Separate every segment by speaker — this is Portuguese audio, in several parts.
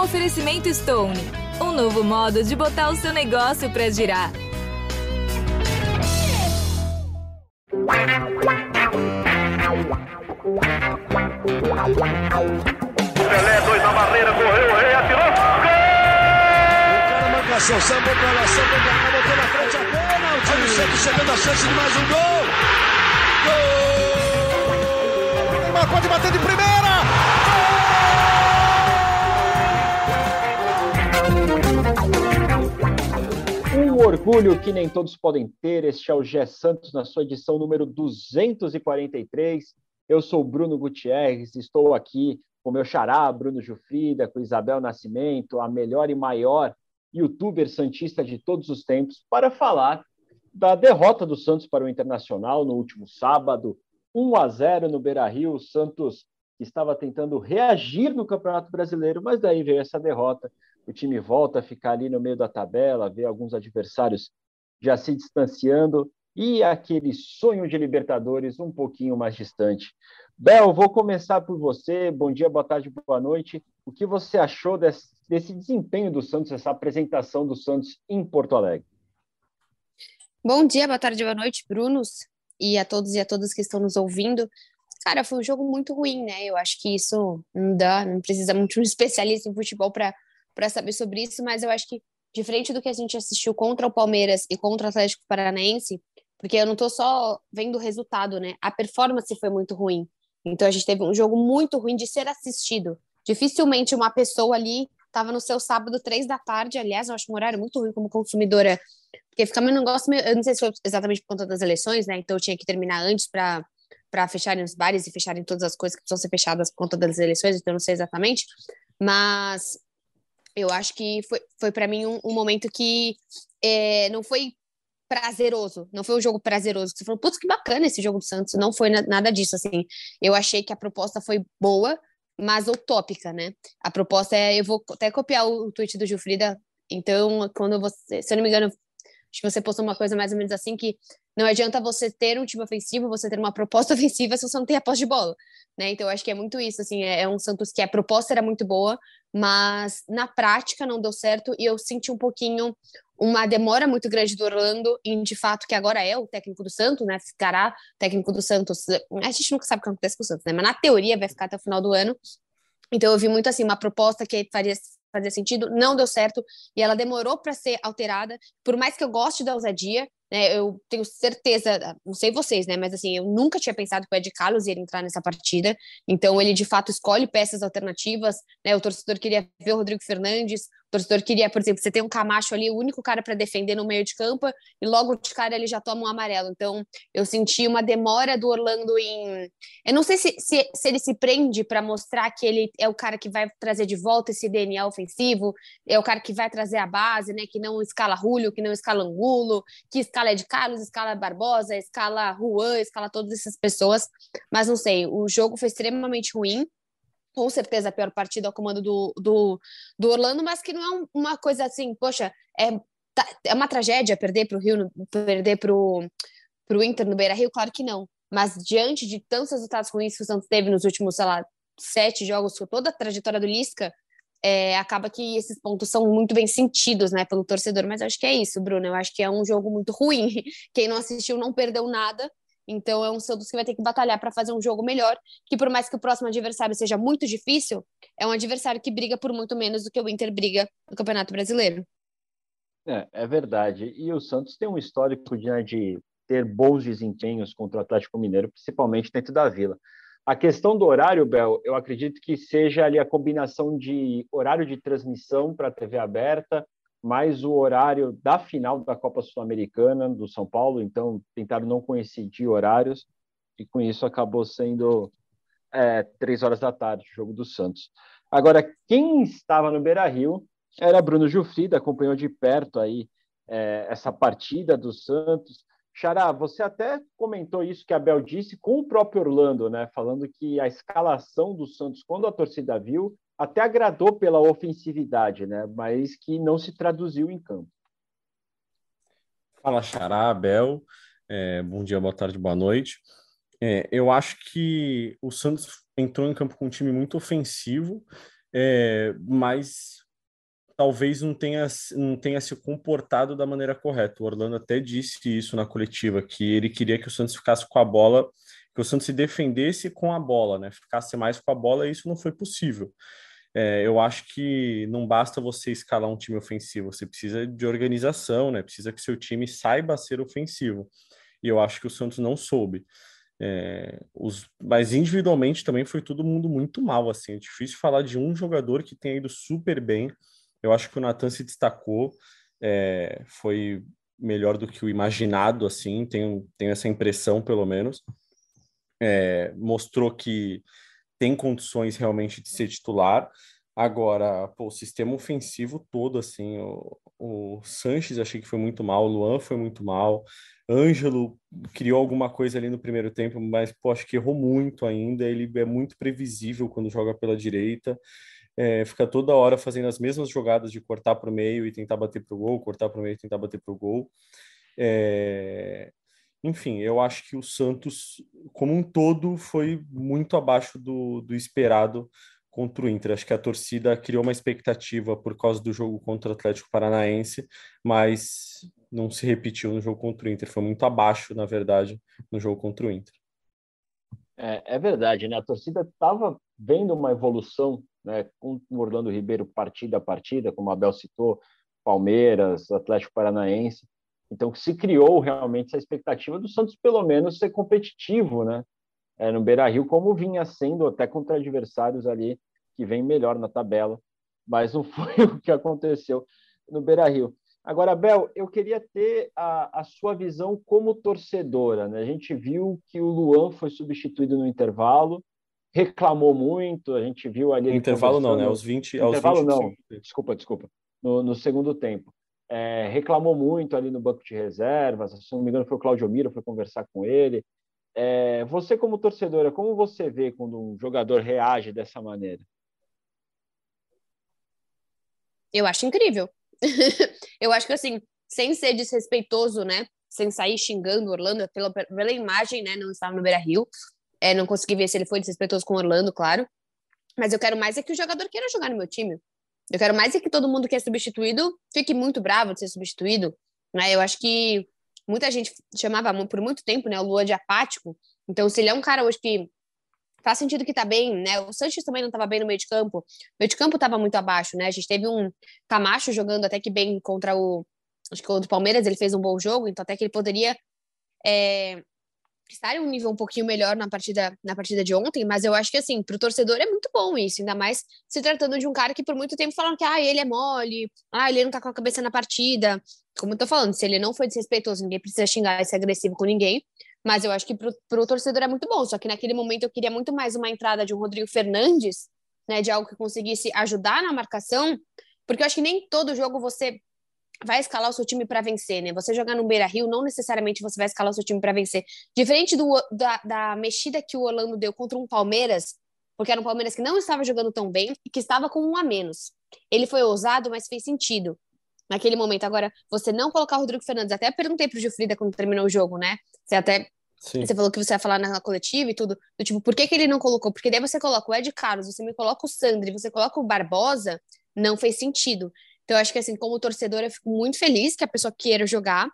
Speaker 1: Um oferecimento Stone, um novo modo de botar o seu negócio para girar.
Speaker 2: Pelé, dois na barreira, correu, o rei atirou. Gol!
Speaker 3: O cara sambou pra cá, botou na frente a bola. O time sempre chegando a chance de mais um gol. Gol! Neymar pode bater de primeira.
Speaker 4: Orgulho que nem todos podem ter. Este é o Gé Santos na sua edição número 243. Eu sou Bruno Gutierrez, estou aqui com meu xará, Bruno Jufrida, com Isabel Nascimento, a melhor e maior youtuber santista de todos os tempos, para falar da derrota do Santos para o Internacional no último sábado, 1 a 0 no Beira-Rio. O Santos estava tentando reagir no Campeonato Brasileiro, mas daí veio essa derrota. O time volta a ficar ali no meio da tabela, vê alguns adversários já se distanciando e aquele sonho de Libertadores um pouquinho mais distante. Bel, vou começar por você. Bom dia, boa tarde, boa noite. O que você achou desse, desse desempenho do Santos, essa apresentação do Santos em Porto Alegre?
Speaker 5: Bom dia, boa tarde, boa noite, Brunos, e a todos e a todas que estão nos ouvindo. Cara, foi um jogo muito ruim, né? Eu acho que isso não dá, não precisa muito um especialista em futebol para saber sobre isso, mas eu acho que, diferente do que a gente assistiu contra o Palmeiras e contra o Atlético Paranaense, porque eu não tô só vendo o resultado, né? A performance foi muito ruim. Então a gente teve um jogo muito ruim de ser assistido. Dificilmente uma pessoa ali estava no seu sábado, três da tarde. Aliás, eu acho um horário muito ruim como consumidora, porque fica um negócio meio. Eu não sei se foi exatamente por conta das eleições, né? Então eu tinha que terminar antes para para fecharem os bares e fecharem todas as coisas que precisam ser fechadas por conta das eleições, então eu não sei exatamente, mas eu acho que foi, foi para mim um, um, momento que é, não foi prazeroso, não foi um jogo prazeroso. Você falou, putz, que bacana esse jogo do Santos. Não foi nada disso, assim. Eu achei que a proposta foi boa, mas utópica, né? A proposta é, eu vou até copiar o tweet do Gilfrida, então, quando você, se eu não me engano, acho que você postou uma coisa mais ou menos assim, que não adianta você ter um time ofensivo, você ter uma proposta ofensiva se você não tem a posse de bola, né? Então, eu acho que é muito isso, assim, é, é um Santos que a proposta era muito boa, mas na prática não deu certo e eu senti um pouquinho uma demora muito grande do Orlando em, de fato, que agora é o técnico do Santos, né? Ficará técnico do Santos. A gente nunca sabe o que acontece com o Santos, né? Mas na teoria vai ficar até o final do ano. Então eu vi muito assim uma proposta que faria fazia sentido, não deu certo e ela demorou para ser alterada. Por mais que eu goste da ousadia, né, eu tenho certeza, não sei vocês, né, mas assim, eu nunca tinha pensado que o Ed Carlos ia entrar nessa partida. Então ele de fato escolhe peças alternativas, né? O torcedor queria ver o Rodrigo Fernandes, torcedor queria, por exemplo, você tem um Camacho ali, o único cara para defender no meio de campo, e logo de cara ele já toma um amarelo. Então, eu senti uma demora do Orlando em. Eu não sei se, se, se ele se prende para mostrar que ele é o cara que vai trazer de volta esse DNA ofensivo, é o cara que vai trazer a base, né? Que não escala Julio, que não escala Angulo, que escala Ed Carlos, escala Barbosa, escala Juan, escala todas essas pessoas. Mas não sei, o jogo foi extremamente ruim com certeza a pior partida ao comando do, do, do Orlando, mas que não é uma coisa assim, poxa, é, tá, é uma tragédia perder para o Rio, perder para o Inter no Beira Rio? Claro que não. Mas diante de tantos resultados ruins que o Santos teve nos últimos, sei lá, sete jogos, com toda a trajetória do Lisca, é, acaba que esses pontos são muito bem sentidos, né, pelo torcedor. Mas acho que é isso, Bruno. Eu acho que é um jogo muito ruim. Quem não assistiu não perdeu nada. Então é um Santos que vai ter que batalhar para fazer um jogo melhor, que por mais que o próximo adversário seja muito difícil, é um adversário que briga por muito menos do que o Inter briga no Campeonato Brasileiro.
Speaker 4: É, é verdade. E o Santos tem um histórico de, né, de ter bons desempenhos contra o Atlético Mineiro, principalmente dentro da Vila. A questão do horário, Bel, eu acredito que seja ali a combinação de horário de transmissão para a TV aberta, mais o horário da final da Copa Sul-Americana do São Paulo, então tentaram não coincidir horários, e com isso acabou sendo é, três horas da tarde, o jogo do Santos. Agora, quem estava no Beira Rio era Bruno Jufrida, acompanhou de perto aí é, essa partida do Santos. Xará, você até comentou isso que a Bel disse com o próprio Orlando, né? Falando que a escalação do Santos, quando a torcida viu, até agradou pela ofensividade, né? Mas que não se traduziu em campo.
Speaker 6: Fala, Xará, Abel. É, bom dia, boa tarde, boa noite. É, eu acho que o Santos entrou em campo com um time muito ofensivo é, mas talvez não tenha, não tenha se comportado da maneira correta. O Orlando até disse isso na coletiva, que ele queria que o Santos ficasse com a bola, que o Santos se defendesse com a bola, né? Ficasse mais com a bola, e isso não foi possível. É, eu acho que não basta você escalar um time ofensivo, você precisa de organização, né? Precisa que seu time saiba ser ofensivo. E eu acho que o Santos não soube. É, os, mas individualmente também foi todo mundo muito mal, assim. É difícil falar de um jogador que tenha ido super bem. Eu acho que o Natan se destacou, é, foi melhor do que o imaginado, assim, tenho, tenho essa impressão, pelo menos. É, mostrou que tem condições realmente de ser titular. Agora, pô, o sistema ofensivo todo, assim, o, o Sanches achei que foi muito mal, o Luan foi muito mal, Ângelo criou alguma coisa ali no primeiro tempo, mas, pô, acho que errou muito ainda, ele é muito previsível quando joga pela direita é, fica toda hora fazendo as mesmas jogadas de cortar para o meio e tentar bater para o gol, cortar para o meio e tentar bater para o gol. É... Enfim, eu acho que o Santos, como um todo, foi muito abaixo do, do esperado contra o Inter. Acho que a torcida criou uma expectativa por causa do jogo contra o Atlético Paranaense, mas não se repetiu no jogo contra o Inter. Foi muito abaixo, na verdade, no jogo contra o Inter.
Speaker 4: É, é verdade, né? A torcida estava vendo uma evolução né, com o Orlando Ribeiro partida a partida, como a Abel citou, Palmeiras, Atlético Paranaense. Então, se criou realmente essa expectativa do Santos, pelo menos, ser competitivo né, é, no Beira Rio, como vinha sendo até contra adversários ali que vem melhor na tabela, mas não foi o que aconteceu no Beira Rio. Agora, Bel, eu queria ter a, a sua visão como torcedora. Né? A gente viu que o Luan foi substituído no intervalo, reclamou muito, a gente viu ali.
Speaker 6: intervalo não, né? Aos 20.
Speaker 4: Intervalo
Speaker 6: aos 20,
Speaker 4: não, desculpa, desculpa. No, no segundo tempo. É, reclamou muito ali no banco de reservas, se não me engano foi o Claudio Miro, foi conversar com ele. É, você, como torcedora, como você vê quando um jogador reage dessa maneira?
Speaker 5: Eu acho incrível. eu acho que, assim, sem ser desrespeitoso, né? Sem sair xingando Orlando, pela, pela imagem, né? Não estava no Beira Rio. É, não consegui ver se ele foi desrespeitoso com o Orlando, claro. Mas eu quero mais é que o jogador queira jogar no meu time. Eu quero mais é que todo mundo que é substituído fique muito bravo de ser substituído. Né? Eu acho que muita gente chamava por muito tempo né, o Lua de apático. Então, se ele é um cara hoje que faz sentido que tá bem, né? O Sanches também não estava bem no meio de campo. O meio de campo estava muito abaixo, né? A gente teve um Camacho jogando até que bem contra o. Acho que contra o Palmeiras ele fez um bom jogo, então até que ele poderia é, estar em um nível um pouquinho melhor na partida, na partida de ontem, mas eu acho que assim, para o torcedor é muito bom isso, ainda mais se tratando de um cara que por muito tempo falaram que ah, ele é mole, ah, ele não tá com a cabeça na partida. Como eu tô falando, se ele não foi desrespeitoso, ninguém precisa xingar e ser agressivo com ninguém. Mas eu acho que para o torcedor é muito bom. Só que naquele momento eu queria muito mais uma entrada de um Rodrigo Fernandes, né? De algo que conseguisse ajudar na marcação, porque eu acho que nem todo jogo você vai escalar o seu time para vencer, né? Você jogar no Beira Rio, não necessariamente você vai escalar o seu time para vencer. Diferente do, da, da mexida que o Orlando deu contra um Palmeiras, porque era um Palmeiras que não estava jogando tão bem e que estava com um a menos. Ele foi ousado, mas fez sentido naquele momento. Agora, você não colocar o Rodrigo Fernandes, até perguntei pro Gilfrida quando terminou o jogo, né? Você até Sim. Você falou que você ia falar na coletiva e tudo. Do tipo, por que, que ele não colocou? Porque daí você coloca o Ed Carlos, você me coloca o Sandri, você coloca o Barbosa, não fez sentido. Então, eu acho que, assim, como torcedora, eu fico muito feliz que a pessoa queira jogar,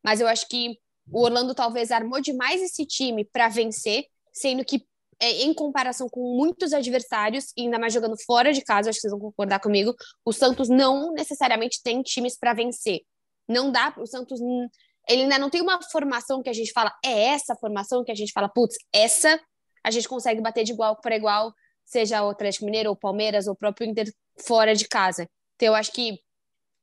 Speaker 5: mas eu acho que o Orlando talvez armou demais esse time para vencer, sendo que, é, em comparação com muitos adversários, e ainda mais jogando fora de casa, acho que vocês vão concordar comigo, o Santos não necessariamente tem times para vencer. Não dá, o Santos ele ainda não tem uma formação que a gente fala, é essa formação que a gente fala, putz, essa a gente consegue bater de igual para igual, seja o Atlético Mineiro, ou Palmeiras, ou o próprio Inter fora de casa. Então, eu acho que,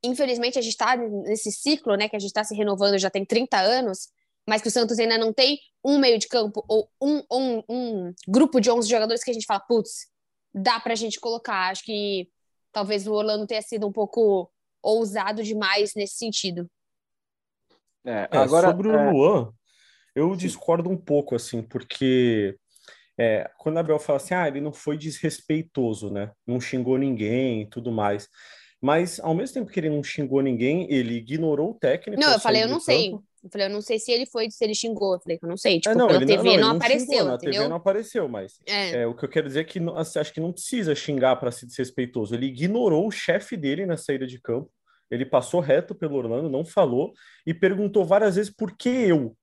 Speaker 5: infelizmente, a gente está nesse ciclo, né, que a gente está se renovando já tem 30 anos, mas que o Santos ainda não tem um meio de campo ou um, um, um grupo de 11 jogadores que a gente fala, putz, dá para a gente colocar. Acho que talvez o Orlando tenha sido um pouco ousado demais nesse sentido.
Speaker 6: É, é agora, sobre o é... Luan, eu discordo um pouco, assim, porque é, quando a Abel fala assim, ah, ele não foi desrespeitoso, né? Não xingou ninguém e tudo mais. Mas, ao mesmo tempo que ele não xingou ninguém, ele ignorou o técnico.
Speaker 5: Não, eu falei, eu não sei. Eu falei, eu não sei se ele foi, se ele xingou. Eu falei, eu não sei. Tipo,
Speaker 6: é, não,
Speaker 5: pela
Speaker 6: ele,
Speaker 5: TV
Speaker 6: não, não,
Speaker 5: não, apareceu,
Speaker 6: xingou, na? TV não apareceu, mas
Speaker 5: É.
Speaker 6: é, o que eu quero dizer é que assim, acho que não precisa xingar para ser desrespeitoso. Ele ignorou o chefe dele na saída de campo. Ele passou reto pelo Orlando, não falou e perguntou várias vezes por que eu.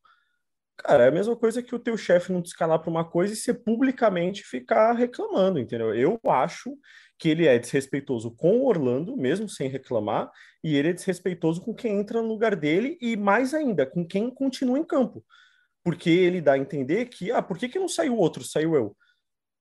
Speaker 6: Cara, é a mesma coisa que o teu chefe não te escalar para uma coisa e você publicamente ficar reclamando, entendeu? Eu acho que ele é desrespeitoso com o Orlando, mesmo sem reclamar, e ele é desrespeitoso com quem entra no lugar dele e mais ainda, com quem continua em campo. Porque ele dá a entender que, ah, por que, que não saiu outro, saiu eu?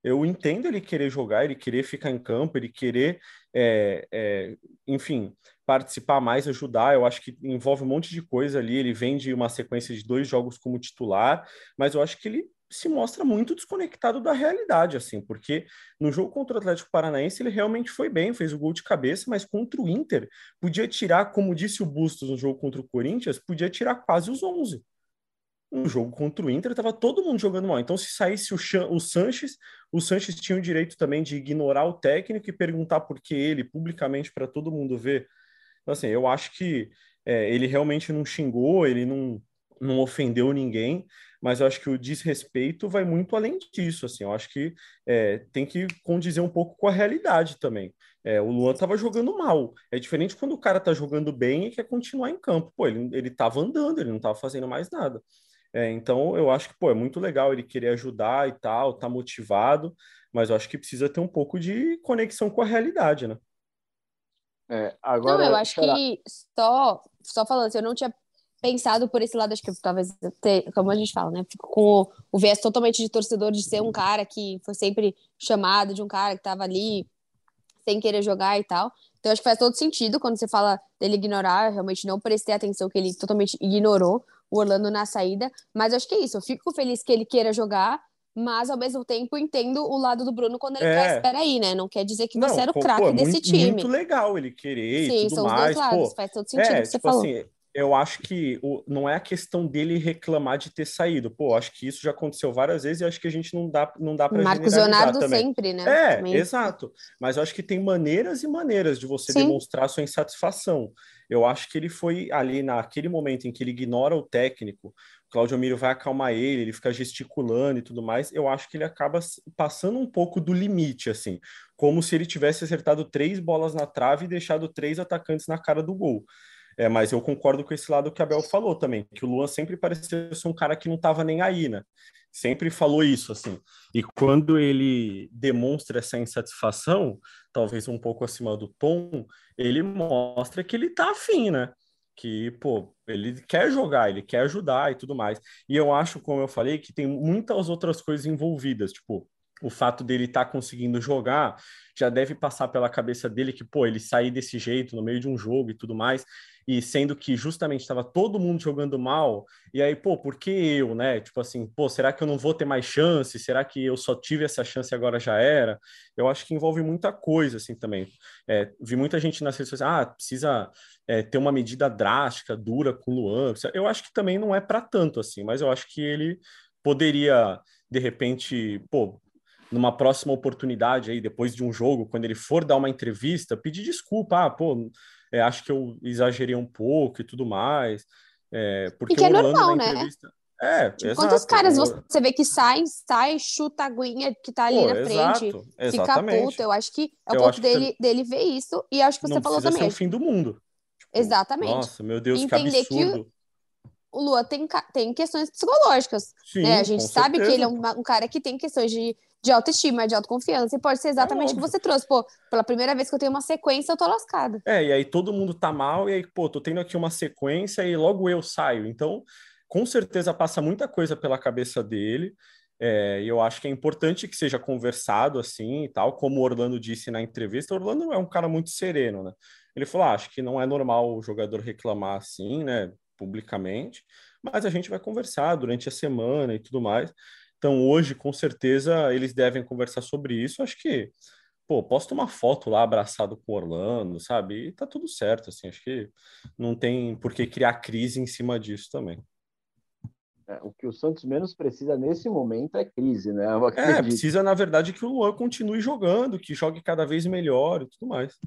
Speaker 6: Eu entendo ele querer jogar, ele querer ficar em campo, ele querer, é, é, enfim, participar mais, ajudar. Eu acho que envolve um monte de coisa ali. Ele vem de uma sequência de dois jogos como titular, mas eu acho que ele se mostra muito desconectado da realidade, assim, porque no jogo contra o Atlético Paranaense ele realmente foi bem, fez o gol de cabeça, mas contra o Inter podia tirar, como disse o Bustos no jogo contra o Corinthians, podia tirar quase os 11 no jogo contra o Inter, estava todo mundo jogando mal. Então, se saísse o, Chan, o Sanches, o Sanches tinha o direito também de ignorar o técnico e perguntar por que ele, publicamente, para todo mundo ver. Então, assim, eu acho que é, ele realmente não xingou, ele não, não ofendeu ninguém, mas eu acho que o desrespeito vai muito além disso. Assim, eu acho que é, tem que condizer um pouco com a realidade também. É, o Luan estava jogando mal. É diferente quando o cara está jogando bem e quer continuar em campo. Pô, ele, ele andando, ele não estava fazendo mais nada. É, então, eu acho que pô, é muito legal ele querer ajudar e tal, tá motivado, mas eu acho que precisa ter um pouco de conexão com a realidade, né?
Speaker 4: É, agora,
Speaker 5: não, eu acho
Speaker 4: será-
Speaker 5: que só, só falando assim, eu não tinha pensado por esse lado, acho que talvez, ter, como a gente fala, né? Fico com o, o viés totalmente de torcedor, de ser um cara que foi sempre chamado, de um cara que tava ali sem querer jogar e tal. Então, acho que faz todo sentido quando você fala dele ignorar, realmente não prestei atenção que ele totalmente ignorou o Orlando na saída, mas acho que é isso, eu fico feliz que ele queira jogar, mas ao mesmo tempo entendo o lado do Bruno quando ele
Speaker 6: É.
Speaker 5: traz, espera aí, né? Não quer dizer que você era o craque
Speaker 6: é
Speaker 5: desse
Speaker 6: muito,
Speaker 5: time.
Speaker 6: Muito legal ele querer
Speaker 5: Sim,
Speaker 6: e tudo
Speaker 5: são os
Speaker 6: mais,
Speaker 5: dois lados,
Speaker 6: pô.
Speaker 5: faz todo sentido o
Speaker 6: É,
Speaker 5: que você
Speaker 6: tipo
Speaker 5: falou.
Speaker 6: assim, eu acho que o, não é a questão dele reclamar de ter saído. Pô, acho que isso já aconteceu várias vezes e acho que a gente não dá, não dá para
Speaker 5: Marcos Leonardo
Speaker 6: também.
Speaker 5: sempre, né?
Speaker 6: É,
Speaker 5: Também.
Speaker 6: exato. Mas eu acho que tem maneiras e maneiras de você
Speaker 5: Sim.
Speaker 6: demonstrar sua insatisfação. Eu acho que ele foi ali naquele momento em que ele ignora o técnico, o Claudio Miro vai acalmar ele, ele fica gesticulando e tudo mais. Eu acho que ele acaba passando um pouco do limite, assim, como se ele tivesse acertado três bolas na trave e deixado três atacantes na cara do gol. É, mas eu concordo com esse lado que a Bel falou também, que o Luan sempre pareceu ser um cara que não estava nem aí, né? Sempre falou isso, assim. E quando ele demonstra essa insatisfação, talvez um pouco acima do tom, ele mostra que ele tá afim, né? Que, pô, ele quer jogar, ele quer ajudar e tudo mais. E eu acho, como eu falei, que tem muitas outras coisas envolvidas, tipo, o fato dele estar conseguindo jogar já deve passar pela cabeça dele que, pô, ele sair desse jeito no meio de um jogo e tudo mais, e sendo que justamente estava todo mundo jogando mal, e aí, pô, por que eu, né? Tipo assim, pô, será que eu não vou ter mais chance? Será que eu só tive essa chance e agora já era? Eu acho que envolve muita coisa, assim, também. É, vi muita gente nas redes sociais, ah, precisa é, ter uma medida drástica, dura com o Luan. Eu acho que também não é para tanto, assim, mas eu acho que ele poderia, de repente, pô, numa próxima oportunidade aí, depois de um jogo, quando ele for dar uma entrevista, pedir desculpa, ah, pô, é, acho que eu exagerei um pouco e tudo mais. É, porque
Speaker 5: E que é
Speaker 6: Orlando
Speaker 5: normal, né?
Speaker 6: entrevista. É,
Speaker 5: Tipo, quantos caras você vê que sai, sai, chuta a aguinha que tá ali
Speaker 6: Pô,
Speaker 5: na frente,
Speaker 6: exato,
Speaker 5: fica puto. Eu acho que é o
Speaker 6: Eu
Speaker 5: ponto
Speaker 6: que
Speaker 5: dele, dele ver isso, e acho que você
Speaker 6: não
Speaker 5: falou também.
Speaker 6: ser o fim do mundo. Tipo,
Speaker 5: Exatamente.
Speaker 6: Nossa, meu Deus,
Speaker 5: Entender
Speaker 6: que
Speaker 5: que
Speaker 6: absurdo.
Speaker 5: O Lua tem, tem questões psicológicas.
Speaker 6: Sim,
Speaker 5: né? A gente sabe que
Speaker 6: certeza.
Speaker 5: ele é um, um cara que tem questões de, de autoestima, de autoconfiança, e pode ser exatamente o que você trouxe. Pô, pela primeira vez que eu tenho uma sequência, eu tô lascada.
Speaker 6: É, e aí todo mundo tá mal, e aí, pô, tô tendo aqui uma sequência e logo eu saio. Então, com certeza passa muita coisa pela cabeça dele. É, e eu acho que é importante que seja conversado assim e tal, como o Orlando disse na entrevista. O Orlando é um cara muito sereno, né? Ele falou: ah, acho que não é normal o jogador reclamar assim, né, publicamente, mas a gente vai conversar durante a semana e tudo mais. Então, hoje, com certeza, eles devem conversar sobre isso. Acho que pô, posta uma foto lá abraçado com o Orlando, sabe? E tá tudo certo, assim, acho que não tem por que criar crise em cima disso também.
Speaker 4: É, o que o Santos menos precisa nesse momento é crise, né?
Speaker 6: É, precisa, na verdade, que o Luan continue jogando, que jogue cada vez melhor e tudo mais.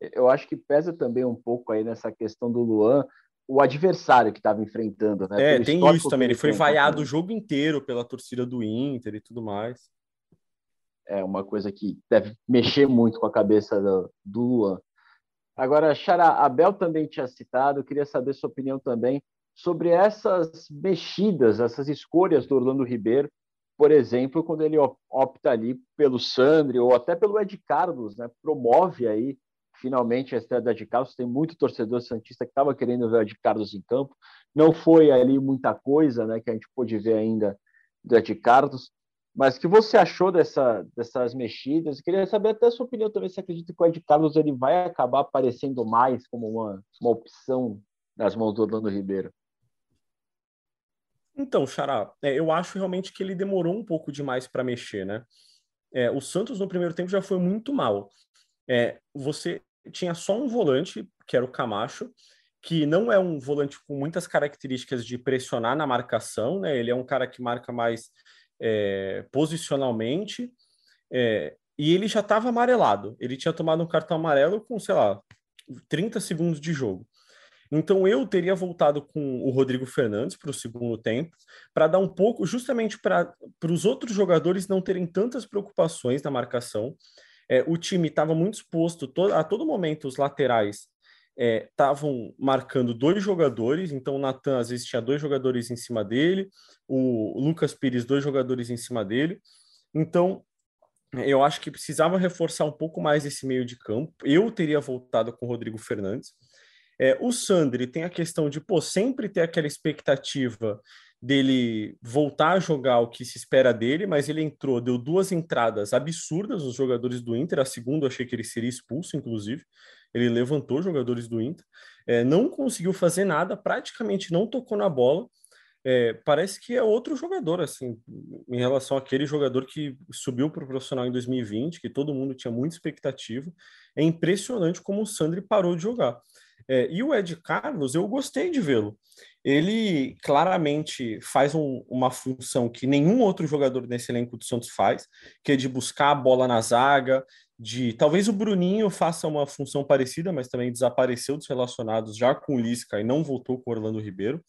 Speaker 4: Eu acho que pesa também um pouco aí nessa questão do Luan, o adversário que estava enfrentando, né?
Speaker 6: É, tem isso também. Ele foi vaiado o jogo inteiro pela torcida do Inter e tudo mais.
Speaker 4: É uma coisa que deve mexer muito com a cabeça do, do Luan. Agora, Xará, a Bel também tinha citado, queria saber sua opinião também sobre essas mexidas, essas escolhas do Orlando Ribeiro, por exemplo, quando ele opta ali pelo Sandri ou até pelo Ed Carlos, né? Promove aí finalmente a estreia do Ed Carlos. Tem muito torcedor santista que estava querendo ver o Ed Carlos em campo. Não foi ali muita coisa, né? Que a gente pôde ver ainda do Ed Carlos. Mas o que você achou dessa, dessas mexidas? Queria saber até a sua opinião também. Você acredita que o Ed Carlos ele vai acabar aparecendo mais como uma, uma opção nas mãos do Orlando Ribeiro?
Speaker 6: Então, Xará, é, eu acho realmente que ele demorou um pouco demais para mexer, né? É, o Santos no primeiro tempo já foi muito mal. É, você tinha só um volante, que era o Camacho, que não é um volante com muitas características de pressionar na marcação, né? Ele é um cara que marca mais é, posicionalmente, é, e ele já estava amarelado. Ele tinha tomado um cartão amarelo com, sei lá, 30 segundos de jogo. Então eu teria voltado com o Rodrigo Fernandes para o segundo tempo, para dar um pouco, justamente para os outros jogadores não terem tantas preocupações na marcação. É, o time estava muito exposto to, a todo momento, os laterais estavam é, marcando dois jogadores, então o Natan às vezes tinha dois jogadores em cima dele, o Lucas Pires, dois jogadores em cima dele. Então, eu acho que precisava reforçar um pouco mais esse meio de campo. Eu teria voltado com o Rodrigo Fernandes. É, o Sandri tem a questão de, pô, sempre ter aquela expectativa dele voltar a jogar o que se espera dele, mas ele entrou, deu duas entradas absurdas os jogadores do Inter. A segunda eu achei que ele seria expulso, inclusive. Ele levantou jogadores do Inter, é, não conseguiu fazer nada, praticamente não tocou na bola. É, parece que é outro jogador, assim, em relação àquele jogador que subiu para o profissional em 2020, que todo mundo tinha muita expectativa. É impressionante como o Sandri parou de jogar. É, e o Ed Carlos, eu gostei de vê-lo. Ele claramente faz um, uma função que nenhum outro jogador nesse elenco do Santos faz, que é de buscar a bola na zaga, de talvez o Bruninho faça uma função parecida, mas também desapareceu dos relacionados já com o Lisca e não voltou com o Orlando Ribeiro.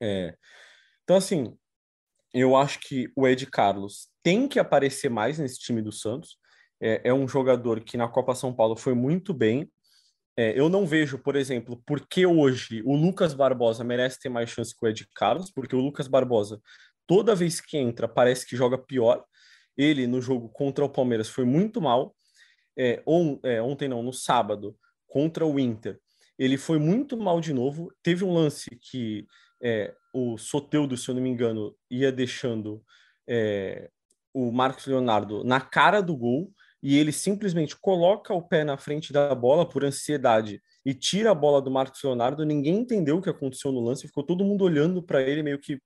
Speaker 6: É, então, assim, eu acho que o Ed Carlos tem que aparecer mais nesse time do Santos. É, é um jogador que na Copa São Paulo foi muito bem, é, eu não vejo, por exemplo, por que hoje o Lucas Barbosa merece ter mais chance que o Ed Carlos, porque o Lucas Barbosa, toda vez que entra, parece que joga pior. Ele, no jogo contra o Palmeiras, foi muito mal. É, on, é, ontem, não, no sábado, contra o Inter, ele foi muito mal de novo. Teve um lance que é, o Soteudo, se eu não me engano, ia deixando é, o Marcos Leonardo na cara do gol e ele simplesmente coloca o pé na frente da bola por ansiedade e tira a bola do Marcos Leonardo, ninguém entendeu o que aconteceu no lance, ficou todo mundo olhando para ele meio que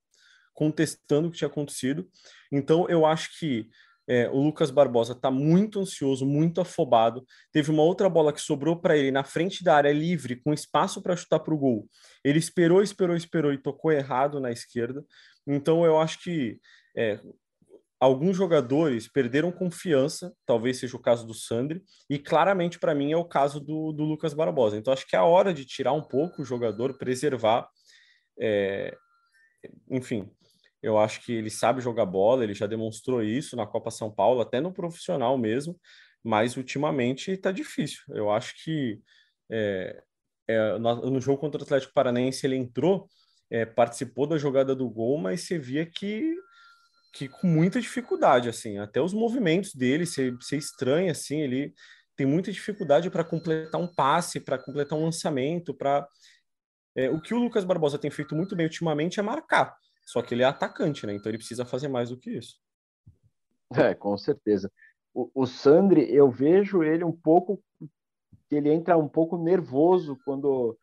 Speaker 6: contestando o que tinha acontecido. Então eu acho que é, o Lucas Barbosa está muito ansioso, muito afobado. Teve uma outra bola que sobrou para ele na frente da área livre, com espaço para chutar para o gol. Ele esperou, esperou, esperou e tocou errado na esquerda. Então eu acho que é, alguns jogadores perderam confiança, talvez seja o caso do Sandri, e claramente para mim é o caso do, do, Lucas Barbosa. Então acho que é a hora de tirar um pouco o jogador, preservar. É... Enfim, eu acho que ele sabe jogar bola, ele já demonstrou isso na Copa São Paulo, até no profissional mesmo, mas ultimamente está difícil. Eu acho que é, é, no, jogo contra o Atlético Paranaense ele entrou, é, participou da jogada do gol, mas você via que que com muita dificuldade, assim, até os movimentos dele, você, você estranha, assim, ele tem muita dificuldade para completar um passe, para completar um lançamento, para é, o que o Lucas Barbosa tem feito muito bem ultimamente é marcar, só que ele é atacante, né? Então ele precisa fazer mais do que isso.
Speaker 4: É, com certeza. O, o Sandri, eu vejo ele um pouco, ele entra um pouco nervoso quando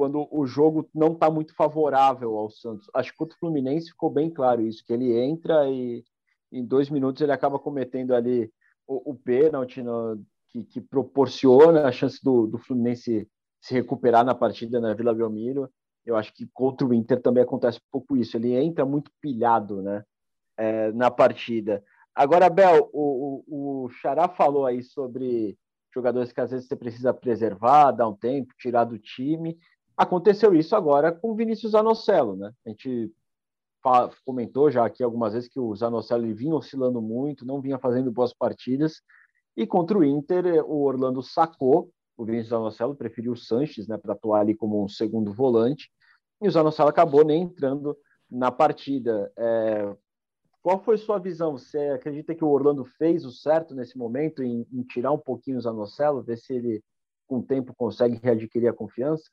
Speaker 4: quando o jogo não está muito favorável ao Santos. Acho que contra o Fluminense ficou bem claro isso, que ele entra e em dois minutos ele acaba cometendo ali o, o pênalti no, que, que, proporciona a chance do, do Fluminense se recuperar na partida na Vila Belmiro. Eu acho que contra o Inter também acontece um pouco isso. Ele entra muito pilhado né, é, na partida. Agora, Bel, o, o, o Xará falou aí sobre jogadores que às vezes você precisa preservar, dar um tempo, tirar do time. Aconteceu isso agora com o Vinícius Zanocelo, né? A gente comentou já aqui algumas vezes que o Zanocelo vinha oscilando muito, não vinha fazendo boas partidas, e contra o Inter, o Orlando sacou o Vinícius Zanocelo, preferiu o Sanches né, para atuar ali como um segundo volante, e o Zanocelo acabou nem entrando na partida. É, qual foi sua visão? Você acredita que o Orlando fez o certo nesse momento em, em tirar um pouquinho o Zanocelo, ver se ele, com o tempo, consegue readquirir a confiança?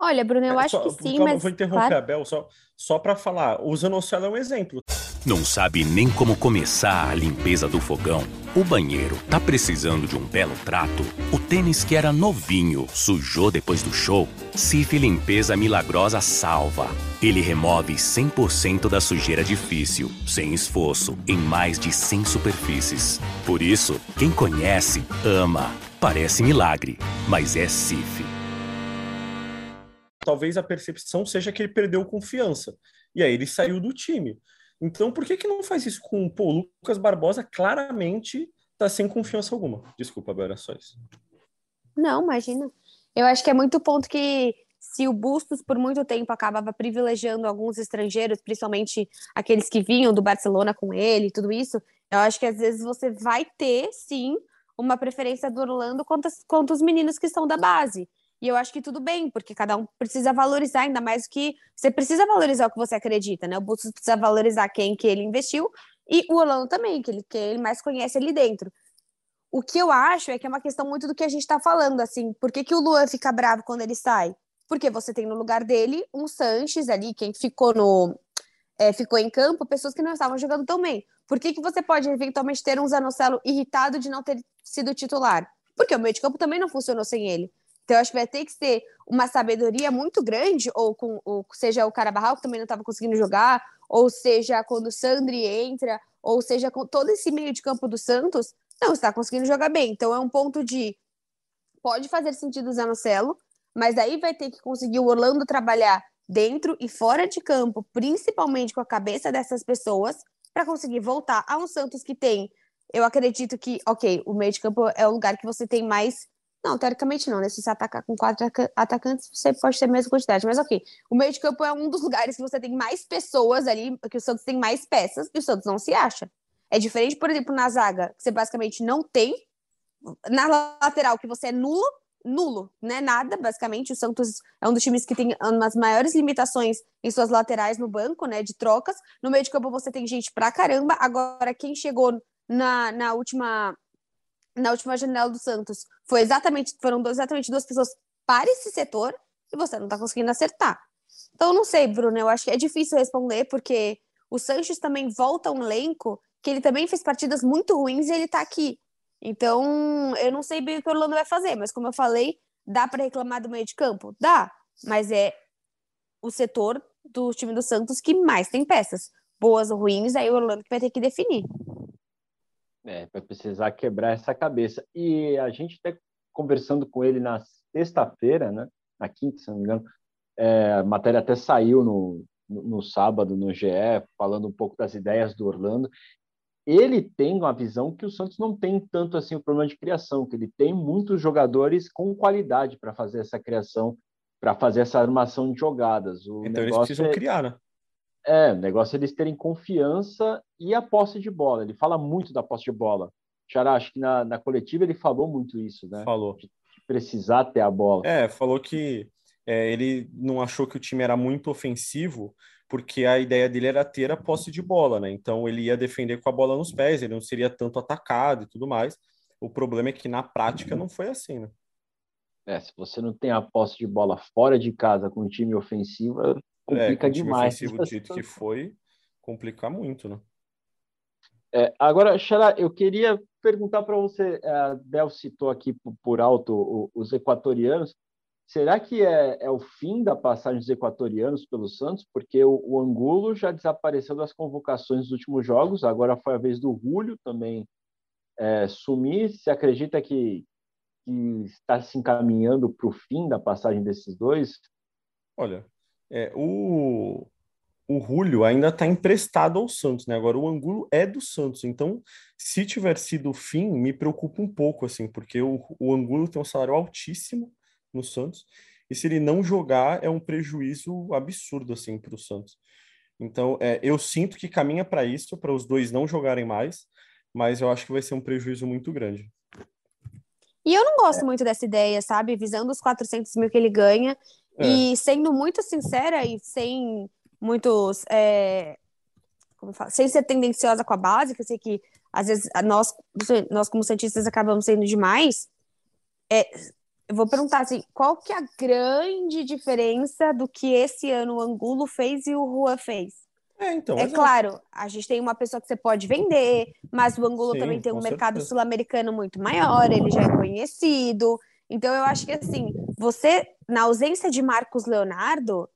Speaker 5: Olha, Bruno, eu é, acho
Speaker 6: só,
Speaker 5: que sim,
Speaker 6: calma,
Speaker 5: mas.
Speaker 6: Vou interromper claro. a Bel só, só para falar. O Zanocelo é um exemplo.
Speaker 7: Não sabe nem como começar a limpeza do fogão? O banheiro tá precisando de um belo trato? O tênis que era novinho sujou depois do show? Cif Limpeza Milagrosa salva. Ele remove 100% da sujeira difícil, sem esforço, em mais de 100 superfícies. Por isso, quem conhece, ama. Parece milagre, mas é Cif
Speaker 6: talvez a percepção seja que ele perdeu confiança. E aí ele saiu do time. Então, por que, que não faz isso com pô, o Lucas Barbosa? Claramente tá sem confiança alguma. Desculpa, Bel, era só isso.
Speaker 5: Não, imagina. Eu acho que é muito ponto que se o Bustos por muito tempo acabava privilegiando alguns estrangeiros, principalmente aqueles que vinham do Barcelona com ele tudo isso, eu acho que às vezes você vai ter, sim, uma preferência do Orlando contra, contra os meninos que são da base. E eu acho que tudo bem, porque cada um precisa valorizar, ainda mais que você precisa valorizar o que você acredita, né? O Bustos precisa valorizar quem que ele investiu e o Orlando também, que ele, que ele mais conhece ali dentro. O que eu acho é que é uma questão muito do que a gente está falando, assim, por que, que o Luan fica bravo quando ele sai? Porque você tem no lugar dele um Sanches ali, quem ficou no. É, ficou em campo, pessoas que não estavam jogando tão bem. Por que, que você pode eventualmente ter um Zanocelo irritado de não ter sido titular? Porque o meio de campo também não funcionou sem ele. Então, eu acho que vai ter que ser uma sabedoria muito grande, ou, com, ou seja o Carabarral, que também não estava conseguindo jogar, ou seja quando o Sandri entra, ou seja com todo esse meio de campo do Santos, não está conseguindo jogar bem. Então, é um ponto de. Pode fazer sentido o Zanocelo, mas aí vai ter que conseguir o Orlando trabalhar dentro e fora de campo, principalmente com a cabeça dessas pessoas, para conseguir voltar a um Santos que tem. Eu acredito que, ok, o meio de campo é o lugar que você tem mais não, teoricamente não, né? Se você atacar com quatro atacantes, você pode ter a mesma quantidade. Mas ok, o meio de campo é um dos lugares que você tem mais pessoas ali, que o Santos tem mais peças, e o Santos não se acha. É diferente, por exemplo, na zaga, que você basicamente não tem. Na lateral, que você é nulo, nulo, né? Nada, basicamente. O Santos é um dos times que tem umas maiores limitações em suas laterais no banco, né? De trocas. No meio de campo você tem gente pra caramba. Agora, quem chegou na, na última na última janela do Santos foi exatamente foram exatamente duas pessoas para esse setor e você não está conseguindo acertar. Então, não sei, Bruno, eu acho que é difícil responder porque o Sanches também volta a um elenco que ele também fez partidas muito ruins e ele está aqui. Então, eu não sei bem o que o Orlando vai fazer, mas como eu falei, dá para reclamar do meio de campo? Dá, mas é o setor do time do Santos que mais tem peças, boas ou ruins, aí o Orlando que vai ter que definir.
Speaker 4: É, vai precisar quebrar essa cabeça. E a gente até conversando com ele na sexta-feira, né? Na quinta, se não me engano, é, a matéria até saiu no, no, no, sábado no GE, falando um pouco das ideias do Orlando. Ele tem uma visão que o Santos não tem tanto assim o problema de criação, que ele tem muitos jogadores com qualidade para fazer essa criação, para fazer essa armação de jogadas.
Speaker 6: O então eles precisam é... criar, né?
Speaker 4: É, o negócio é eles terem confiança e a posse de bola. Ele fala muito da posse de bola. Xará, acho que na, na coletiva ele falou muito isso, né?
Speaker 6: Falou.
Speaker 4: De, de precisar ter a bola.
Speaker 6: É, falou que é, ele não achou que o time era muito ofensivo, porque a ideia dele era ter a posse de bola, né? Então ele ia defender com a bola nos pés, ele não seria tanto atacado e tudo mais. O problema é que na prática não foi assim, né?
Speaker 4: É, se você não tem a posse de bola fora de casa com um time ofensivo, complica é, demais.
Speaker 6: Do jeito que foi, complica muito, né?
Speaker 4: É, agora, Xará, eu queria perguntar para você, a Bel citou aqui por alto os equatorianos, será que é, é, o fim da passagem dos equatorianos pelo Santos? Porque o, o, Angulo já desapareceu das convocações dos últimos jogos, agora foi a vez do Julio também é, sumir. Se acredita que, que está se encaminhando para o fim da passagem desses dois?
Speaker 6: Olha, é, o, o Julio ainda está emprestado ao Santos, né? Agora o Angulo é do Santos, então se tiver sido o fim, me preocupa um pouco, assim, porque o, o Angulo tem um salário altíssimo no Santos e se ele não jogar, é um prejuízo absurdo assim para o Santos. Então, é, eu sinto que caminha para isso, para os dois não jogarem mais, mas eu acho que vai ser um prejuízo muito grande.
Speaker 5: E eu não gosto muito dessa ideia, sabe? Visando os 400 mil que ele ganha. É. E sendo muito sincera e sem muitos. É, como sem ser tendenciosa com a base, que eu sei que às vezes nós, nós como cientistas, acabamos sendo demais. É, eu vou perguntar assim, qual que é a grande diferença do que esse ano o Angulo fez e o Rua fez?
Speaker 6: É, então,
Speaker 5: é claro, a gente tem uma pessoa que você pode vender, mas o Angulo Sim, também tem um mercado sul-americano muito maior, ele já é conhecido. Então eu acho que assim, você, na ausência de Marcos Leonardo,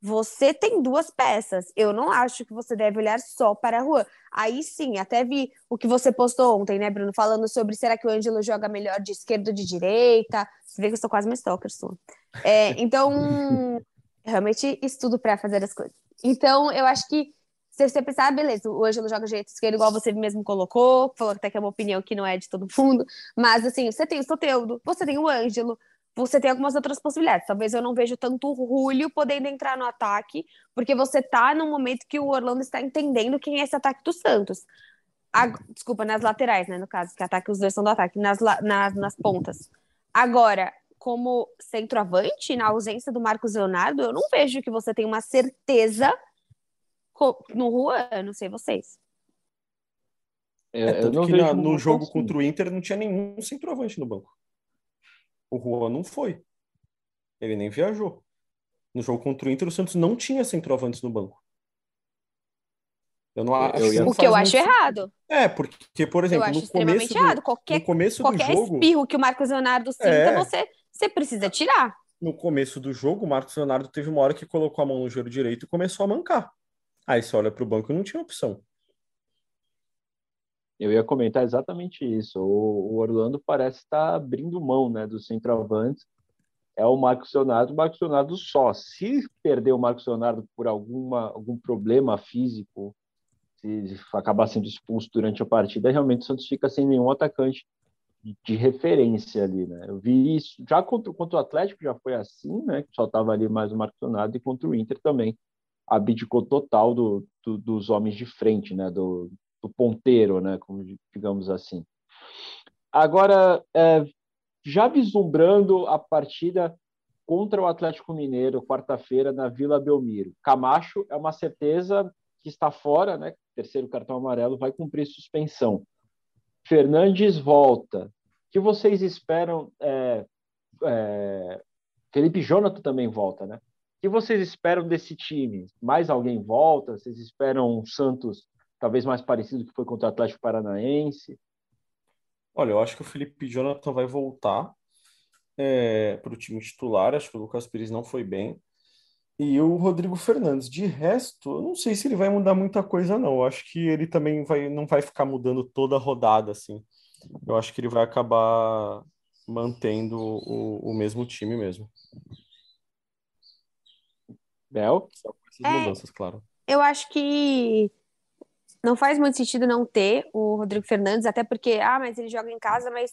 Speaker 5: você tem duas peças. Eu não acho que você deve olhar só para a rua. Aí sim, até vi o que você postou ontem, né, Bruno? Falando sobre será que o Ângelo joga melhor de esquerda ou de direita. Você vê que eu sou quase uma stalker sua. É, então, realmente estudo para fazer as coisas. Então, eu acho que se você pensar, ah, beleza, o Ângelo joga de jeito esquerdo, igual você mesmo colocou, falou até que é uma opinião que não é de todo mundo, mas assim, você tem o Soteudo, você tem o Ângelo, você tem algumas outras possibilidades. Talvez eu não vejo tanto o Julio podendo entrar no ataque, porque você tá num momento que o Orlando está entendendo quem é esse ataque do Santos. A, desculpa, nas laterais, né? No caso, que ataque os dois são do ataque, nas, nas, nas pontas. Agora, como centroavante, na ausência do Marcos Leonardo, eu não vejo que você tem uma certeza no Juan, não sei vocês.
Speaker 6: É, é tanto que na, no jogo contra o Inter não tinha nenhum centroavante no banco. O Juan não foi. Ele nem viajou. No jogo contra o Inter, o Santos não tinha centroavantes no banco.
Speaker 5: Eu não acho. Eu o que eu acho muito... errado.
Speaker 6: É, porque, por exemplo, eu acho no começo do, errado. Qualquer, no começo
Speaker 5: qualquer
Speaker 6: do jogo,
Speaker 5: espirro que o Marcos Leonardo sinta, é... você, você precisa tirar.
Speaker 6: No começo do jogo, o Marcos Leonardo teve uma hora que colocou a mão no joelho direito e começou a mancar. Aí você olha para o banco e não tinha opção.
Speaker 4: Eu ia comentar exatamente isso. O, Orlando parece estar abrindo mão né, do centroavante. É o Marcos Leonardo, o Marcos Leonardo só. Se perder o Marcos Leonardo por alguma, algum problema físico, se acabar sendo expulso durante a partida, realmente o Santos fica sem nenhum atacante de referência ali, né? Eu vi isso já contra, contra o Atlético já foi assim, né? Que só estava ali mais o Marcos Leonardo e contra o Inter também abdicou total do, do, dos homens de frente, né? Do, do ponteiro, né? Como digamos assim. Agora, é, já vislumbrando a partida contra o Atlético Mineiro, quarta-feira, na Vila Belmiro. Camacho é uma certeza que está fora, né? Terceiro cartão amarelo, vai cumprir suspensão. Fernandes volta. O que vocês esperam? É, é, Felipe Jonathan também volta, né? O que vocês esperam desse time? Mais alguém volta? Vocês esperam um Santos talvez mais parecido que foi contra o Atlético Paranaense?
Speaker 6: Olha, eu acho que o Felipe Jonathan vai voltar é, para o time titular. Acho que o Lucas Pires não foi bem. E o Rodrigo Fernandes, de resto, eu não sei se ele vai mudar muita coisa, não. Eu acho que ele também vai, não vai ficar mudando toda a rodada, assim. Eu acho que ele vai acabar mantendo o, o mesmo time mesmo.
Speaker 4: Bel?
Speaker 6: Só com essas é, mudanças, claro.
Speaker 5: Eu acho que não faz muito sentido não ter o Rodrigo Fernandes, até porque, ah, mas ele joga em casa, mas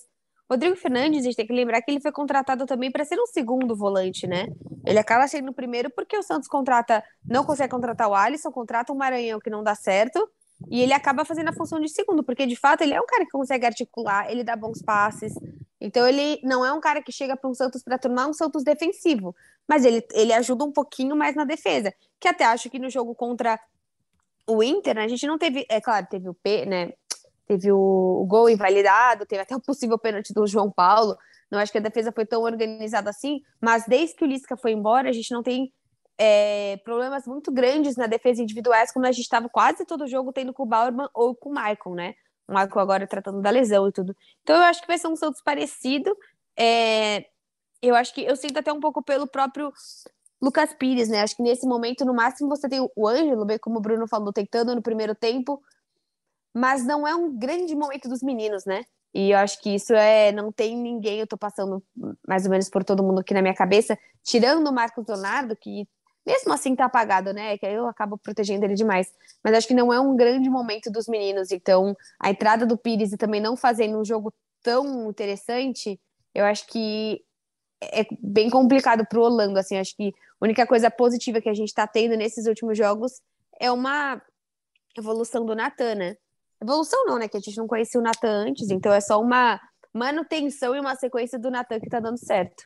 Speaker 5: Rodrigo Fernandes, a gente tem que lembrar que ele foi contratado também para ser um segundo volante, né? Ele acaba sendo o primeiro porque o Santos contrata, não consegue contratar o Alisson, contrata o Maranhão que não dá certo, e ele acaba fazendo a função de segundo, porque de fato ele é um cara que consegue articular, ele dá bons passes. Então ele não é um cara que chega para um Santos para tornar um Santos defensivo, mas ele, ele ajuda um pouquinho mais na defesa. Que até acho que no jogo contra o Inter, né, a gente não teve, é claro, teve o P, né? Teve o, o gol invalidado, teve até o possível pênalti do João Paulo. Não acho que a defesa foi tão organizada assim, mas desde que o Lisca foi embora, a gente não tem é, problemas muito grandes na defesa individuais, como a gente estava quase todo jogo tendo com o Bauerman ou com o Michael, né? O Michael agora tratando da lesão e tudo. Então eu acho que vai ser um Santos parecido. É, eu acho que eu sinto até um pouco pelo próprio Lucas Pires, né? Acho que nesse momento, no máximo, você tem o Ângelo, bem como o Bruno falou, tentando no primeiro tempo, mas não é um grande momento dos meninos, né? E eu acho que isso é. Não tem ninguém, eu tô passando mais ou menos por todo mundo aqui na minha cabeça, tirando o Marcos Leonardo, que mesmo assim tá apagado, né? Que aí eu acabo protegendo ele demais. Mas acho que não é um grande momento dos meninos. Então, a entrada do Pires e também não fazendo um jogo tão interessante, eu acho que é bem complicado para o assim, acho que a única coisa positiva que a gente está tendo nesses últimos jogos é uma evolução do Natan, né? Evolução não, né? Que a gente não conhecia o Natan antes, então é só uma manutenção e uma sequência do Natan que está dando certo.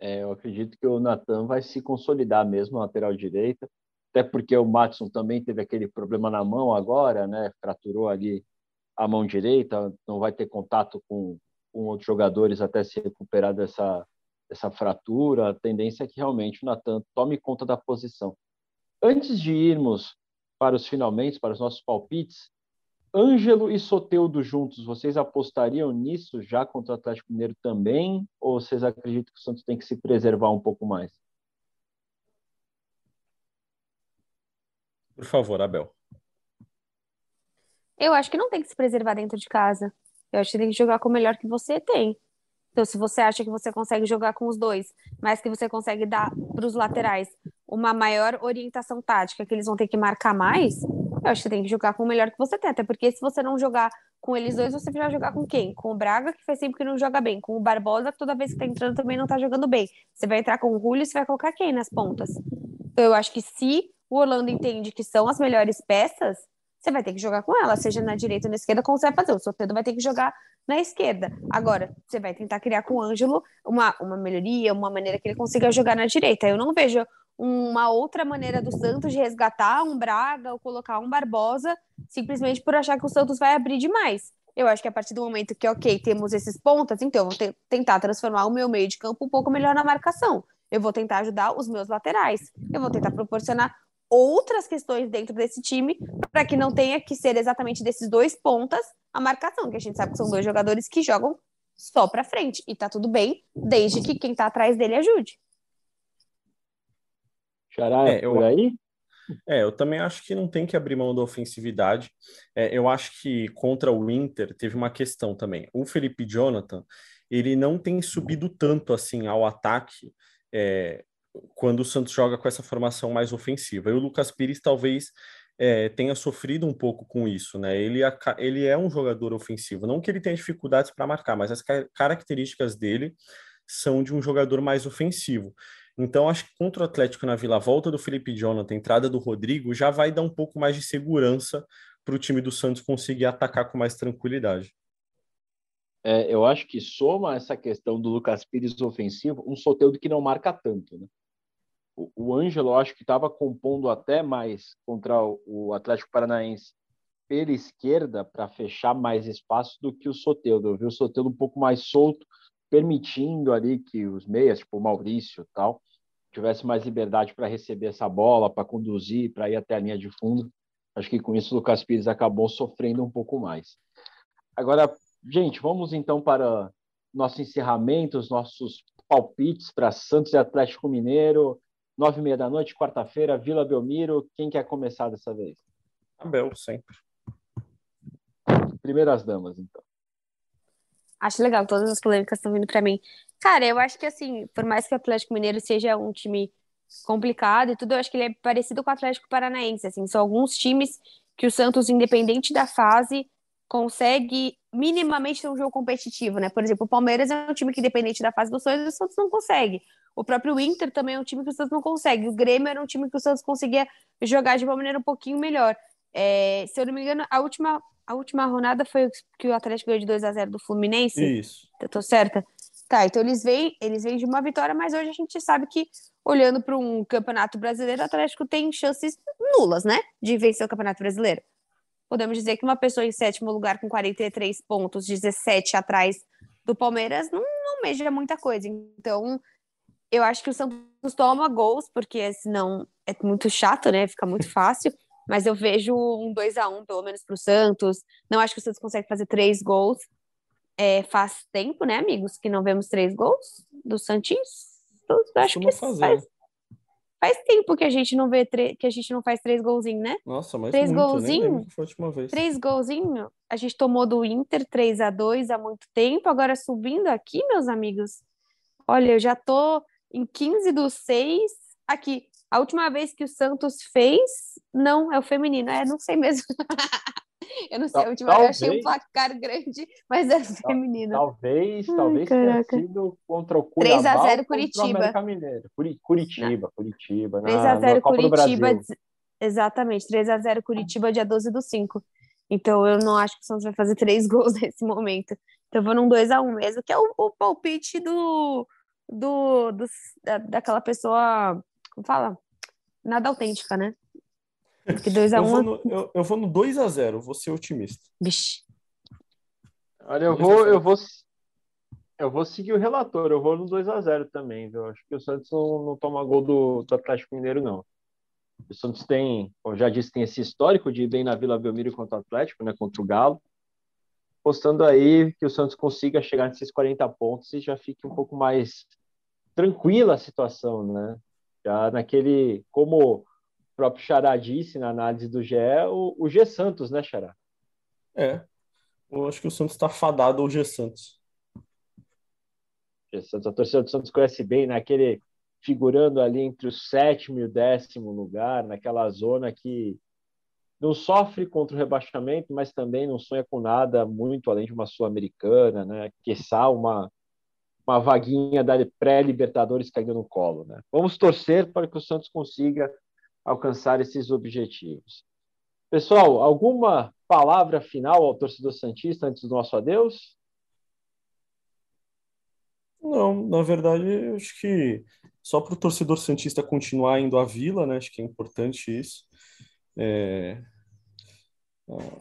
Speaker 4: É, eu acredito que o Natan vai se consolidar mesmo na lateral direita, até porque o Matson também teve aquele problema na mão agora, né? Fraturou ali a mão direita, não vai ter contato com, com outros jogadores até se recuperar dessa, dessa fratura. A tendência é que realmente o Natan tome conta da posição. Antes de irmos para os finalmente, para os nossos palpites, Ângelo e Soteudo juntos, vocês apostariam nisso já contra o Atlético Mineiro também? Ou vocês acreditam que o Santos tem que se preservar um pouco mais?
Speaker 6: Por favor, Abel.
Speaker 5: Eu acho que não tem que se preservar dentro de casa. Eu acho que tem que jogar com o melhor que você tem. Então, se você acha que você consegue jogar com os dois, mas que você consegue dar para os laterais uma maior orientação tática, que eles vão ter que marcar mais, eu acho que tem que jogar com o melhor que você tem. Até porque se você não jogar com eles dois, você vai jogar com quem? Com o Braga, que faz sempre que não joga bem. Com o Barbosa, que toda vez que tá entrando também não tá jogando bem. Você vai entrar com o Julio, você vai colocar quem nas pontas? Então, eu acho que se o Orlando entende que são as melhores peças, você vai ter que jogar com ela, seja na direita ou na esquerda, como você vai fazer. O Soteldo vai ter que jogar na esquerda. Agora, você vai tentar criar com o Ângelo uma, uma melhoria, uma maneira que ele consiga jogar na direita. Eu não vejo uma outra maneira do Santos de resgatar um Braga ou colocar um Barbosa simplesmente por achar que o Santos vai abrir demais. Eu acho que a partir do momento que, ok, temos esses pontas, então eu vou tentar transformar o meu meio de campo um pouco melhor na marcação. Eu vou tentar ajudar os meus laterais. Eu vou tentar proporcionar outras questões dentro desse time para que não tenha que ser exatamente desses dois pontas a marcação, que a gente sabe que são dois jogadores que jogam só para frente e tá tudo bem, desde que quem tá atrás dele ajude.
Speaker 4: Xará, é, eu, por aí?
Speaker 6: É, eu também acho que não tem que abrir mão da ofensividade. É, eu acho que contra o Inter teve uma questão também. O Felipe Jonathan, ele não tem subido tanto assim ao ataque é, quando o Santos joga com essa formação mais ofensiva. E o Lucas Pires talvez é, tenha sofrido um pouco com isso, né? Ele, ele é um jogador ofensivo, não que ele tenha dificuldades para marcar, mas as características dele são de um jogador mais ofensivo. Então, acho que contra o Atlético na Vila, volta do Felipe Jonathan, entrada do Rodrigo, já vai dar um pouco mais de segurança para o time do Santos conseguir atacar com mais tranquilidade.
Speaker 4: É, eu acho que soma essa questão do Lucas Pires ofensivo um Soteldo que não marca tanto, né? O, o Ângelo, acho que estava compondo até mais contra o, o Atlético Paranaense pela esquerda para fechar mais espaço do que o Soteldo. Eu vi o Soteldo um pouco mais solto, permitindo ali que os meias, tipo o Maurício tal, tivesse mais liberdade para receber essa bola, para conduzir, para ir até a linha de fundo. Acho que com isso o Lucas Pires acabou sofrendo um pouco mais. Agora, gente, vamos então para nosso encerramento, os nossos palpites para Santos e Atlético Mineiro, nove e meia da noite, quarta-feira, Vila Belmiro. Quem quer começar dessa vez?
Speaker 6: Abel, sempre.
Speaker 4: Primeiras damas, então.
Speaker 5: Acho legal, todas as polêmicas estão vindo para mim. Cara, eu acho que assim, por mais que o Atlético Mineiro seja um time complicado e tudo, eu acho que ele é parecido com o Atlético Paranaense, assim, são alguns times que o Santos, independente da fase, consegue minimamente ter um jogo competitivo, né? Por exemplo, o Palmeiras é um time que, independente da fase dos sonhos, o Santos não consegue. O próprio Inter também é um time que o Santos não consegue. O Grêmio era um time que o Santos conseguia jogar de uma maneira um pouquinho melhor. É, se eu não me engano, a última, a última rodada foi que o Atlético ganhou de 2 a 0 do Fluminense.
Speaker 6: Isso.
Speaker 5: Eu tô certa? Tá, então eles vêm, eles vêm de uma vitória, mas hoje a gente sabe que, olhando para um campeonato brasileiro, o Atlético tem chances nulas, né? De vencer o Campeonato Brasileiro. Podemos dizer que uma pessoa em sétimo lugar com 43 pontos, 17 atrás do Palmeiras, não, não meja muita coisa. Então, eu acho que o Santos toma gols, porque senão é muito chato, né? Fica muito fácil mas eu vejo um 2 a 1 pelo menos para o Santos. Não acho que o Santos consegue fazer três gols. É, faz tempo, né, amigos, que não vemos três gols do Santos. Acho que fazer. Faz, faz tempo que a gente não vê que a gente não faz três golzinhos, né?
Speaker 6: Nossa, mas
Speaker 5: três
Speaker 6: muito,
Speaker 5: golzinhos. Três golzinhos. A gente tomou do Inter 3 a 2 há muito tempo, agora subindo aqui, meus amigos. Olha, eu já tô em 15 dos 6 aqui. A última vez que o Santos fez, não, é o feminino, é, não sei mesmo. Eu não sei, a última vez eu achei um placar grande, mas é feminino.
Speaker 4: Talvez, talvez tenha sido contra o Cuiabá
Speaker 5: 3x0 Curitiba.
Speaker 4: Curitiba, Curitiba.
Speaker 5: 3x0 Curitiba, exatamente, 3x0 Curitiba, dia 12 do 5. Então eu não acho que o Santos vai fazer três gols nesse momento. Então eu vou num 2x1 mesmo, que é o, o palpite do, do, do da, daquela pessoa, como fala? Nada autêntica, né?
Speaker 6: Porque 2x1. Eu, vou no, eu, eu vou no 2x0, vou ser otimista.
Speaker 5: Vixe.
Speaker 4: Olha, eu vou, eu vou. Eu vou seguir o relator, eu vou no 2x0 também, viu? Acho que o Santos não, não toma gol do, do Atlético Mineiro, não. O Santos tem, como já disse, tem esse histórico de ir bem na Vila Belmiro contra o Atlético, né? Contra o Galo. Postando aí que o Santos consiga chegar nesses 40 pontos e já fique um pouco mais tranquila a situação, né? Já naquele, como próprio Xará disse na análise do GE, o, o G Santos, né, Xará?
Speaker 6: É. Eu acho que o Santos está fadado ao G Santos.
Speaker 4: G Santos. A torcida do Santos conhece bem, naquele né? figurando ali entre o sétimo e o décimo lugar, naquela zona que não sofre contra o rebaixamento, mas também não sonha com nada muito além de uma sul-americana, né? Quiçá uma uma vaguinha da pré-Libertadores caindo no colo, né? Vamos torcer para que o Santos consiga alcançar esses objetivos. Pessoal, alguma palavra final ao torcedor Santista antes do nosso adeus?
Speaker 6: Não, na verdade, acho que só para o torcedor Santista continuar indo à Vila, né? Acho que é importante isso. É...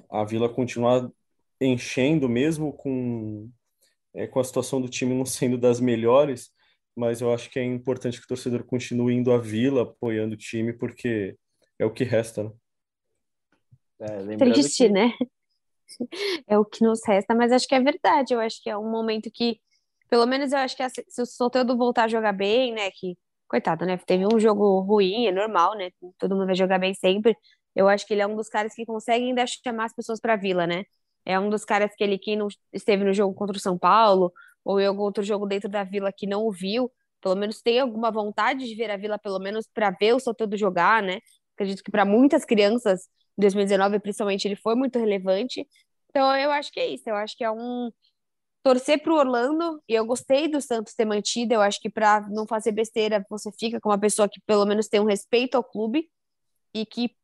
Speaker 6: A Vila continuar enchendo, mesmo com, é, com a situação do time não sendo das melhores, mas eu acho que é importante que o torcedor continue indo à Vila, apoiando o time, porque é o que resta, né?
Speaker 5: É, Triste, que... né? É o que nos resta, mas acho que é verdade. Eu acho que é um momento que, pelo menos eu acho que se o Soteldo voltar a jogar bem, né? Que, coitado, né? Teve um jogo ruim, é normal, né? Todo mundo vai jogar bem sempre. Eu acho que ele é um dos caras que consegue ainda chamar as pessoas para a Vila, né? É um dos caras que ele que não esteve no jogo contra o São Paulo, ou em algum outro jogo dentro da Vila que não o viu, pelo menos tem alguma vontade de ver a Vila, pelo menos para ver o Soteldo jogar, né? Acredito que para muitas crianças, em 2019, principalmente, ele foi muito relevante. Então, eu acho que é isso. Eu acho que é um torcer para o Orlando. E eu gostei do Santos ter mantido. Eu acho que para não fazer besteira, você fica com uma pessoa que pelo menos tem um respeito ao clube e que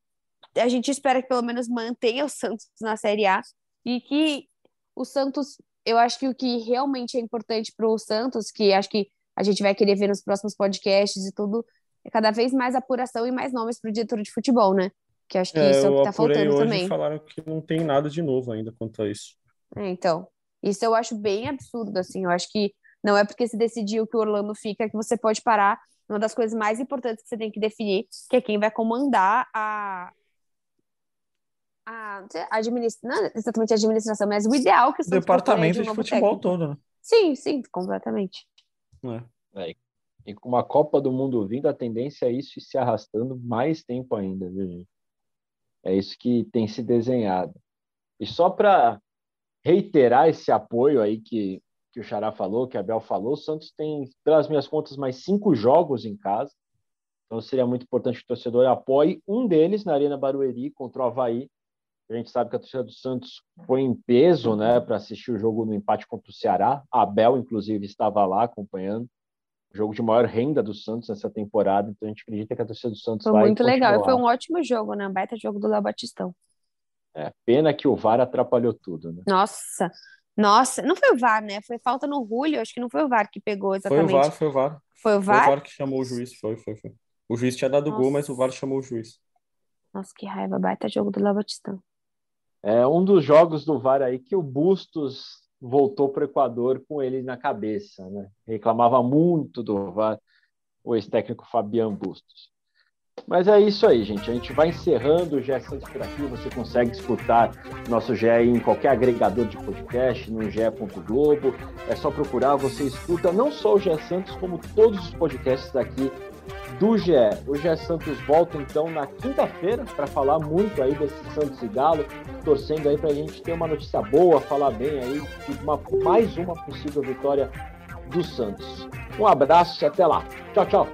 Speaker 5: a gente espera que pelo menos mantenha o Santos na Série A e que o Santos eu acho que o que realmente é importante para o Santos, que acho que a gente vai querer ver nos próximos podcasts e tudo, é cada vez mais apuração e mais nomes para o diretor de futebol, né? Que acho que é, isso é o que está faltando
Speaker 6: hoje
Speaker 5: também.
Speaker 6: falaram que não tem nada de novo ainda quanto a isso.
Speaker 5: É, então, isso eu acho bem absurdo, assim. Eu acho que não é porque se decidiu que o Orlando fica que você pode parar. Uma das coisas mais importantes que você tem que definir, que é quem vai comandar a, a administra... não exatamente a administração, mas o ideal que o
Speaker 6: departamento de, de futebol técnico. todo, né?
Speaker 5: Sim, sim, completamente.
Speaker 4: É. É, e com uma Copa do Mundo vindo, a tendência é isso se arrastando mais tempo ainda, viu, gente? É isso que tem se desenhado. E só para reiterar esse apoio aí que, que o Xará falou, que a Bel falou, o Santos tem, pelas minhas contas, mais cinco jogos em casa. Então seria muito importante que o torcedor apoie um deles na Arena Barueri contra o Havaí, a gente sabe que a torcida do Santos foi em peso né, para assistir o jogo no empate contra o Ceará. A Abel, inclusive, estava lá acompanhando. O jogo de maior renda do Santos nessa temporada. Então a gente acredita que a torcida do Santos
Speaker 5: foi
Speaker 4: vai.
Speaker 5: Foi muito legal. E foi um ótimo jogo, né? Um baita jogo do Léo Batistão.
Speaker 4: É, pena que o VAR atrapalhou tudo, né?
Speaker 5: Nossa, nossa, não foi o VAR, né? Foi falta no Julio, acho que não foi o VAR que pegou exatamente.
Speaker 6: Foi o VAR, foi o VAR.
Speaker 5: Foi o VAR?
Speaker 6: Foi o VAR que chamou o juiz, foi, foi, foi. O juiz tinha dado Nossa. gol, mas o VAR chamou o juiz.
Speaker 5: Nossa, que raiva, baita jogo do Léo Batistão.
Speaker 4: É um dos jogos do VAR aí que o Bustos voltou para o Equador com ele na cabeça, né? Reclamava muito do VAR, o ex-técnico Fabian Bustos. Mas é isso aí, gente. A gente vai encerrando o GE Santos por aqui. Você consegue escutar nosso GE em qualquer agregador de podcast, no ge.globo. É só procurar, você escuta não só o GE Santos, como todos os podcasts daqui do GE. O GE Santos volta então na quinta-feira para falar muito aí desse Santos e Galo, torcendo aí para a gente ter uma notícia boa, falar bem aí de uma, mais uma possível vitória do Santos. Um abraço e até lá. Tchau, tchau.